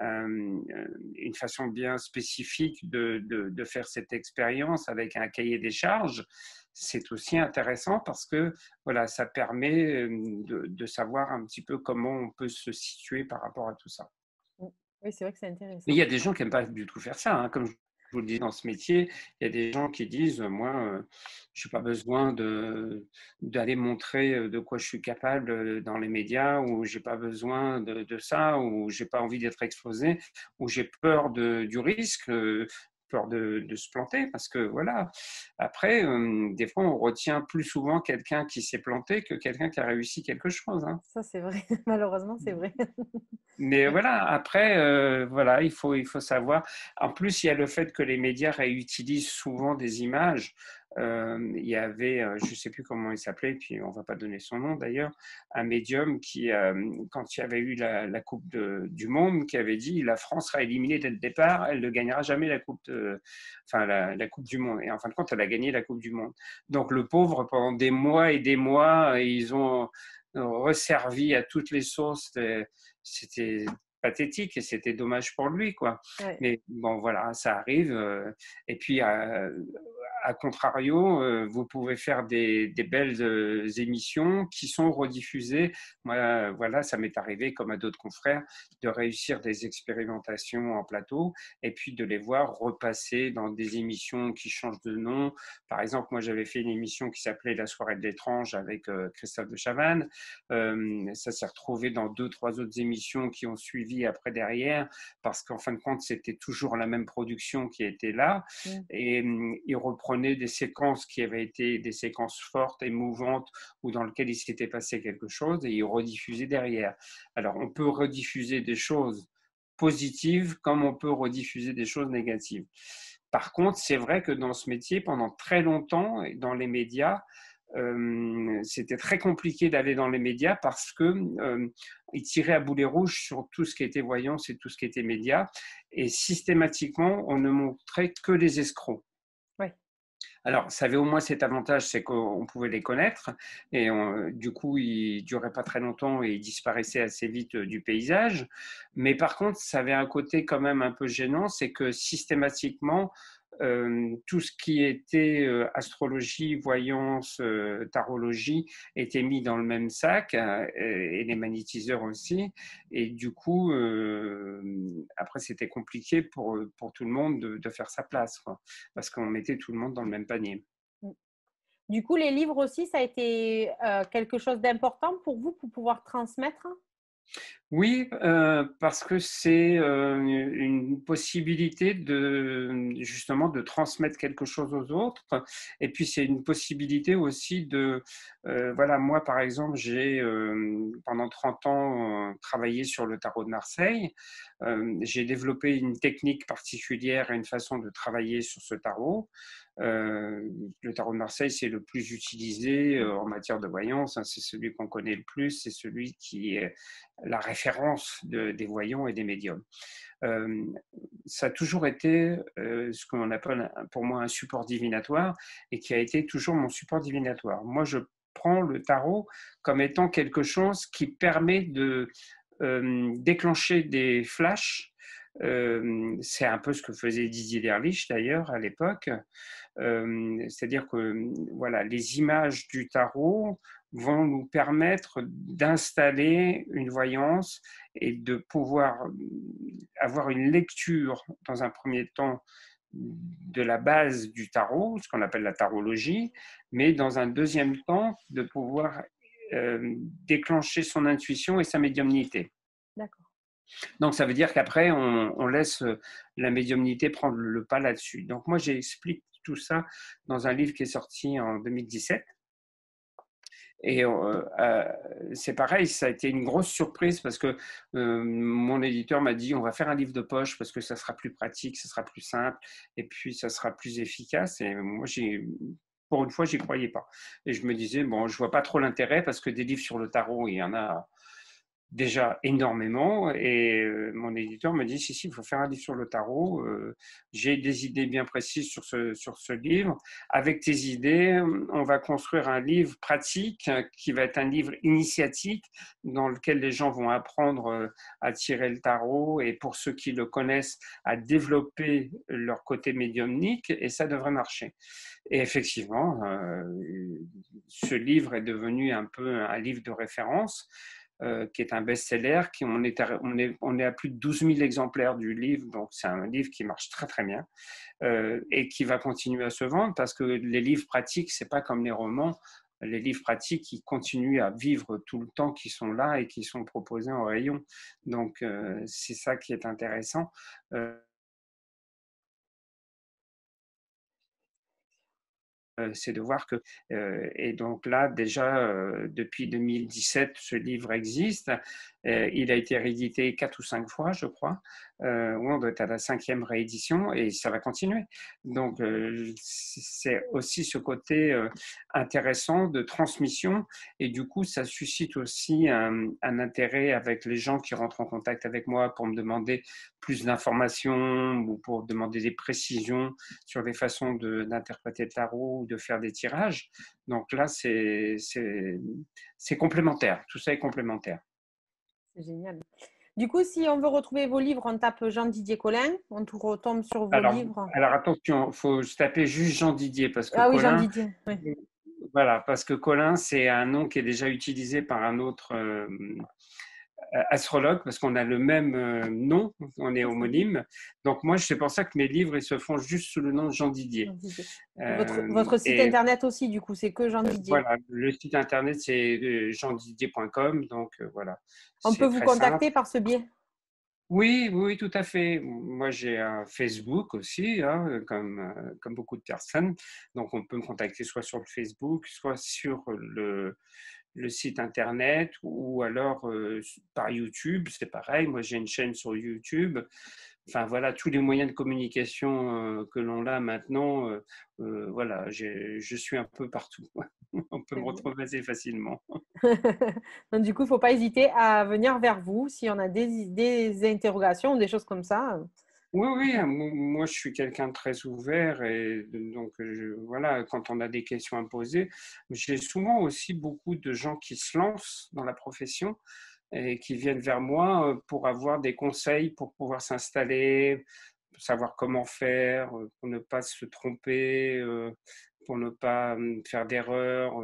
une façon bien spécifique de, de, faire cette expérience avec un cahier des charges, c'est aussi intéressant parce que voilà, ça permet de, de, savoir un petit peu comment on peut se situer par rapport à tout ça. Oui, c'est vrai que c'est intéressant. Mais il y a des gens qui n'aiment pas du tout faire ça. Hein, comme je vous le dis, dans ce métier, il y a des gens qui disent, moi, je n'ai pas besoin d'aller montrer de quoi je suis capable dans les médias, ou j'ai pas besoin de, ça, ou j'ai pas envie d'être exposé, ou j'ai peur du risque peur de, se planter parce que voilà. Après, des fois, on retient plus souvent quelqu'un qui s'est planté que quelqu'un qui a réussi quelque chose. Hein. Ça, c'est vrai. Malheureusement, c'est vrai. Mais voilà, après, voilà, il faut, il faut savoir. En plus, il y a le fait que les médias réutilisent souvent des images il y avait, je ne sais plus comment il s'appelait, puis on ne va pas donner son nom d'ailleurs, un médium qui, quand il y avait eu la, Coupe du Monde, qui avait dit la France sera éliminée dès le départ, elle ne gagnera jamais la Coupe, enfin, la, Coupe du Monde. Et en fin de compte, elle a gagné la Coupe du Monde. Donc le pauvre, pendant des mois et des mois, ils ont resservi à toutes les sources. C'était pathétique et c'était dommage pour lui quoi. Mais bon voilà, ça arrive. et puis à contrario, euh, vous pouvez faire des, belles euh, émissions qui sont rediffusées. Moi, voilà, ça m'est arrivé, comme à d'autres confrères, de réussir des expérimentations en plateau et puis de les voir repasser dans des émissions qui changent de nom. Par exemple, moi, j'avais fait une émission qui s'appelait La soirée de l'étrange avec euh, Christophe de Chavannes. ça s'est retrouvé dans deux, trois autres émissions qui ont suivi après derrière parce qu'en fin de compte, c'était toujours la même production qui était là. Mmh. Et il prenait des séquences qui avaient été des séquences fortes, émouvantes, ou dans lesquelles il s'était passé quelque chose, et il rediffusait derrière. Alors, on peut rediffuser des choses positives comme on peut rediffuser des choses négatives. Par contre, c'est vrai que dans ce métier, pendant très longtemps, dans les médias, euh, c'était très compliqué d'aller dans les médias parce que euh, ils tiraient à boulet rouge sur tout ce qui était voyance et tout ce qui était médias et systématiquement on ne montrait que les escrocs. Alors, ça avait au moins cet avantage, c'est qu'on pouvait les connaître et du coup, ils duraient pas très longtemps et ils disparaissaient assez vite euh, du paysage. Mais par contre, ça avait un côté quand même un peu gênant, c'est que systématiquement, euh, tout ce qui était euh, astrologie, voyance, euh, tarologie était mis dans le même sac et, les magnétiseurs aussi. Et du coup, après, c'était compliqué pour, pour tout le monde de, faire sa place parce qu'on mettait tout le monde dans le même panier. Mmh. Du coup, les livres aussi, ça a été quelque chose d'important pour vous pour pouvoir transmettre? Oui, euh, parce que c'est euh, une possibilité de justement de transmettre quelque chose aux autres, et puis c'est une possibilité aussi de, euh, voilà, moi par exemple, j'ai pendant 30 ans travaillé sur le tarot de Marseille, j'ai développé une technique particulière et une façon de travailler sur ce tarot. le tarot de Marseille, c'est le plus utilisé en matière de voyance, hein, c'est celui qu'on connaît le plus, c'est celui qui est la référence des voyants et des médiums. Euh, ça a toujours été euh, ce qu'on appelle pour moi un support divinatoire et qui a été toujours mon support divinatoire. Moi, je prends le tarot comme étant quelque chose qui permet de euh, déclencher des flashs. c'est un peu ce que faisait Didier Derlich d'ailleurs à l'époque. C'est-à-dire que voilà, les images du tarot vont nous permettre d'installer une voyance et de pouvoir avoir une lecture dans un premier temps de la base du tarot, ce qu'on appelle la tarologie, mais dans un deuxième temps de pouvoir euh, déclencher son intuition et sa médiumnité. D'accord. Donc ça veut dire qu'après, on, laisse la médiumnité prendre le pas là-dessus. Donc moi, j'explique tout ça dans un livre qui est sorti en 2017 et euh, euh, c'est pareil, ça a été une grosse surprise parce que euh, mon éditeur m'a dit on va faire un livre de poche parce que ça sera plus pratique, ça sera plus simple et puis ça sera plus efficace. Et moi, j'ai, pour une fois, j'y croyais pas. Et je me disais bon, je vois pas trop l'intérêt parce que des livres sur le tarot, il y en a déjà énormément et euh, mon éditeur me dit si si il faut faire un livre sur le tarot euh, j'ai des idées bien précises sur ce sur ce livre. Avec tes idées on va construire un livre pratique qui va être un livre initiatique dans lequel les gens vont apprendre euh, à tirer le tarot et pour ceux qui le connaissent à développer leur côté médiumnique et ça devrait marcher. Et effectivement ce livre est devenu un peu un livre de référence qui est un best-seller. Qui, on, est à, on, est, on est à plus de 12 000 exemplaires du livre, donc c'est un livre qui marche très très bien et qui va continuer à se vendre parce que les livres pratiques, c'est pas comme les romans les livres pratiques qui continuent à vivre tout le temps, qui sont là et qui sont proposés en rayon. Donc, c'est ça qui est intéressant. Euh, c'est de voir que, euh, et donc là, déjà, euh, depuis 2017, ce livre existe. il a été réédité quatre ou cinq fois, je crois. On doit être à la cinquième réédition et ça va continuer. Donc, c'est aussi ce côté intéressant de transmission et du coup, ça suscite aussi un, un, intérêt avec les gens qui rentrent en contact avec moi pour me demander plus d'informations ou pour demander des précisions sur les façons d'interpréter le tarot de faire des tirages. Donc là, c'est complémentaire. Tout ça est complémentaire. C'est génial. Du coup, si on veut retrouver vos livres, on tape Jean-Didier Collin, on retombe sur vos livres. Alors attention, il faut taper juste Jean-Didier parce que ah oui, Jean-Didier. Voilà, parce que Colin, c'est un nom qui est déjà utilisé par un autre euh, astrologue parce qu'on a le même euh, nom, on est homonyme. Donc moi, c'est pour ça que mes livres ils se font juste sous le nom de Jean Didier. votre, euh, site internet aussi, du coup, c'est que Jean Didier. Voilà, le site internet c'est jeandidier.com, donc voilà. On peut vous contacter par ce biais? Oui, oui, tout à fait. Moi, j'ai un Facebook aussi, hein, comme, comme beaucoup de personnes. Donc, on peut me contacter soit sur le Facebook, soit sur le, le site internet ou alors euh, par YouTube, c'est pareil. Moi, j'ai une chaîne sur YouTube. Enfin, voilà, tous les moyens de communication euh, que l'on a maintenant, euh, voilà, je suis un peu partout. On peut me retrouver assez facilement. Donc, du coup, il ne faut pas hésiter à venir vers vous si on a des, des interrogations ou des choses comme ça. Oui, oui, moi je suis quelqu'un de très ouvert et donc voilà, quand on a des questions à poser, j'ai souvent aussi beaucoup de gens qui se lancent dans la profession et qui viennent vers moi euh, pour avoir des conseils pour pouvoir s'installer, savoir comment faire, euh, pour ne pas se tromper, euh, pour ne pas hum, faire d'erreurs,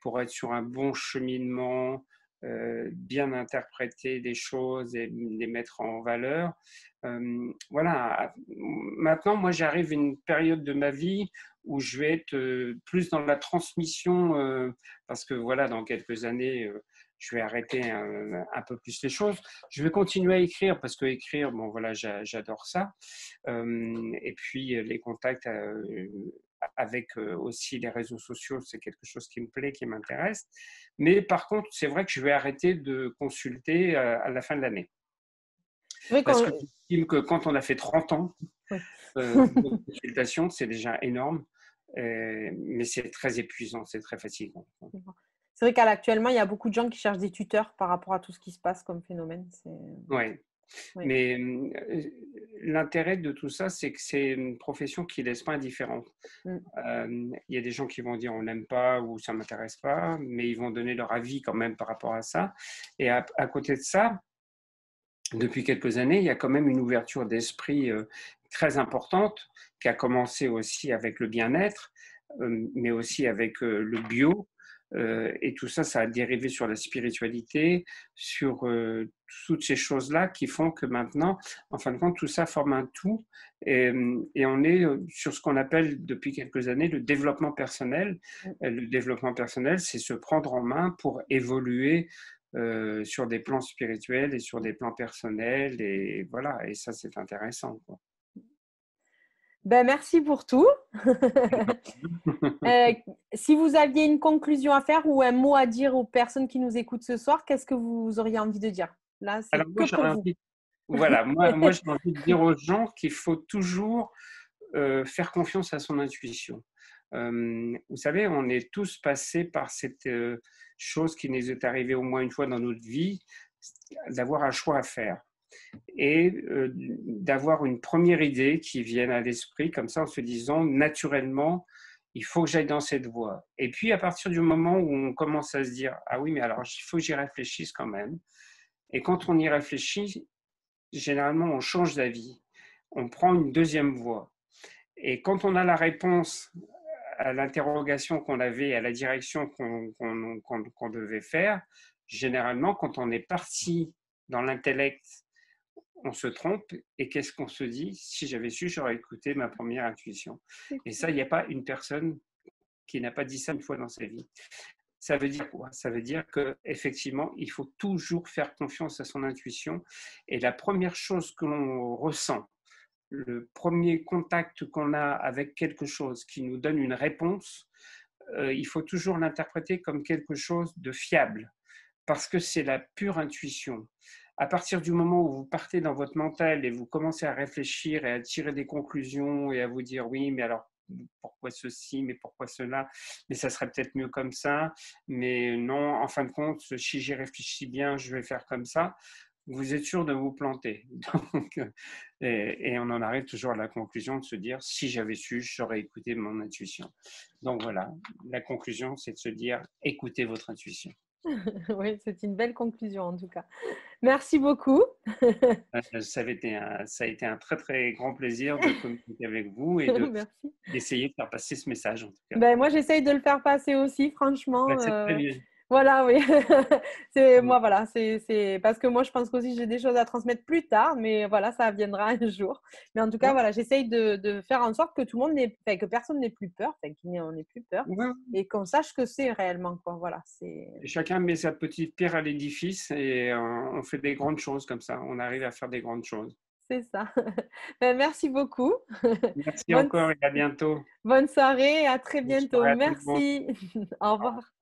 pour être sur un bon cheminement. Euh, bien interpréter les choses et les mettre en valeur. Euh, voilà, maintenant, moi, j'arrive à une période de ma vie où je vais être euh, plus dans la transmission, parce que voilà, dans quelques années, je vais arrêter un, peu plus les choses. Je vais continuer à écrire parce que écrire, bon voilà, j'adore ça. et puis les contacts avec aussi les réseaux sociaux, c'est quelque chose qui me plaît, qui m'intéresse. Mais par contre, c'est vrai que je vais arrêter de consulter à la fin de l'année. Parce que que quand on a fait 30 ans de consultation, c'est déjà énorme, mais c'est très épuisant, c'est très fatigant. C'est vrai qu'actuellement, il y a beaucoup de gens qui cherchent des tuteurs par rapport à tout ce qui se passe comme phénomène. Oui, mais l'intérêt de tout ça, c'est que c'est une profession qui ne laisse pas indifférente. Mmh. Il y a des gens qui vont dire on n'aime pas ou ça ne m'intéresse pas, mais ils vont donner leur avis quand même par rapport à ça. Et à, côté de ça, depuis quelques années, il y a quand même une ouverture d'esprit très importante qui a commencé aussi avec le bien-être, mais aussi avec le bio, et tout ça, ça a dérivé sur la spiritualité, sur euh, toutes ces choses-là qui font que maintenant, en fin de compte, tout ça forme un tout. Et, on est euh, sur ce qu'on appelle depuis quelques années le développement personnel. Le développement personnel, c'est se prendre en main pour évoluer sur des plans spirituels et sur des plans personnels. Et voilà, et ça, c'est intéressant. Ben, merci pour tout. Euh, si vous aviez une conclusion à faire ou un mot à dire aux personnes qui nous écoutent ce soir, qu'est-ce que vous auriez envie de dire? Là, Alors, moi, envie... Voilà, moi, moi j'ai envie de dire aux gens qu'il faut toujours euh, faire confiance à son intuition. Euh, vous savez, on est tous passés par cette chose qui nous est arrivée au moins une fois dans notre vie, d'avoir un choix à faire et euh, d'avoir une première idée qui vienne à l'esprit, comme ça en se disant naturellement, il faut que j'aille dans cette voie. Et puis à partir du moment où on commence à se dire, ah oui, mais alors il faut que j'y réfléchisse quand même. Et quand on y réfléchit, généralement on change d'avis, on prend une deuxième voie. Et quand on a la réponse à l'interrogation qu'on avait, à la direction qu'on devait faire, généralement, quand on est parti dans l'intellect, on se trompe et qu'est-ce qu'on se dit Si j'avais su, j'aurais écouté ma première intuition. Et ça, il n'y a pas une personne qui n'a pas dit ça une fois dans sa vie. Ça veut dire quoi? Ça veut dire qu'effectivement, il faut toujours faire confiance à son intuition. Et la première chose que l'on ressent, le premier contact qu'on a avec quelque chose qui nous donne une réponse, euh, il faut toujours l'interpréter comme quelque chose de fiable, parce que c'est la pure intuition. À partir du moment où vous partez dans votre mental et vous commencez à réfléchir et à tirer des conclusions et à vous dire oui, mais alors pourquoi ceci, mais pourquoi cela, mais ça serait peut-être mieux comme ça, mais non, en fin de compte, si j'y réfléchis bien, je vais faire comme ça vous êtes sûr de vous planter. Et, on en arrive toujours à la conclusion de se dire, si j'avais su, j'aurais écouté mon intuition. Donc voilà, la conclusion, c'est de se dire, écoutez votre intuition. oui, c'est une belle conclusion en tout cas. Merci beaucoup. Euh, ça, a été un, ça a été un très très grand plaisir de communiquer avec vous et d'essayer de, faire passer ce message. En tout cas. Ben, moi, j'essaye de le faire passer aussi, franchement. Ben, Voilà, oui. c'est moi, voilà, c'est parce que moi, je pense qu'aussi j'ai des choses à transmettre plus tard, mais voilà, ça viendra un jour. Mais en tout cas, voilà, j'essaye de, faire en sorte que tout le monde n'ait, que personne n'ait plus peur, qu'il n'y ait plus peur, et qu'on sache que c'est réellement quoi. Voilà, c'est. Chacun met sa petite pierre à l'édifice et on fait des grandes choses comme ça. On arrive à faire des grandes choses. C'est ça. Ben, merci beaucoup. Merci encore et à bientôt. Bonne soirée, à très bientôt. Merci. Au revoir.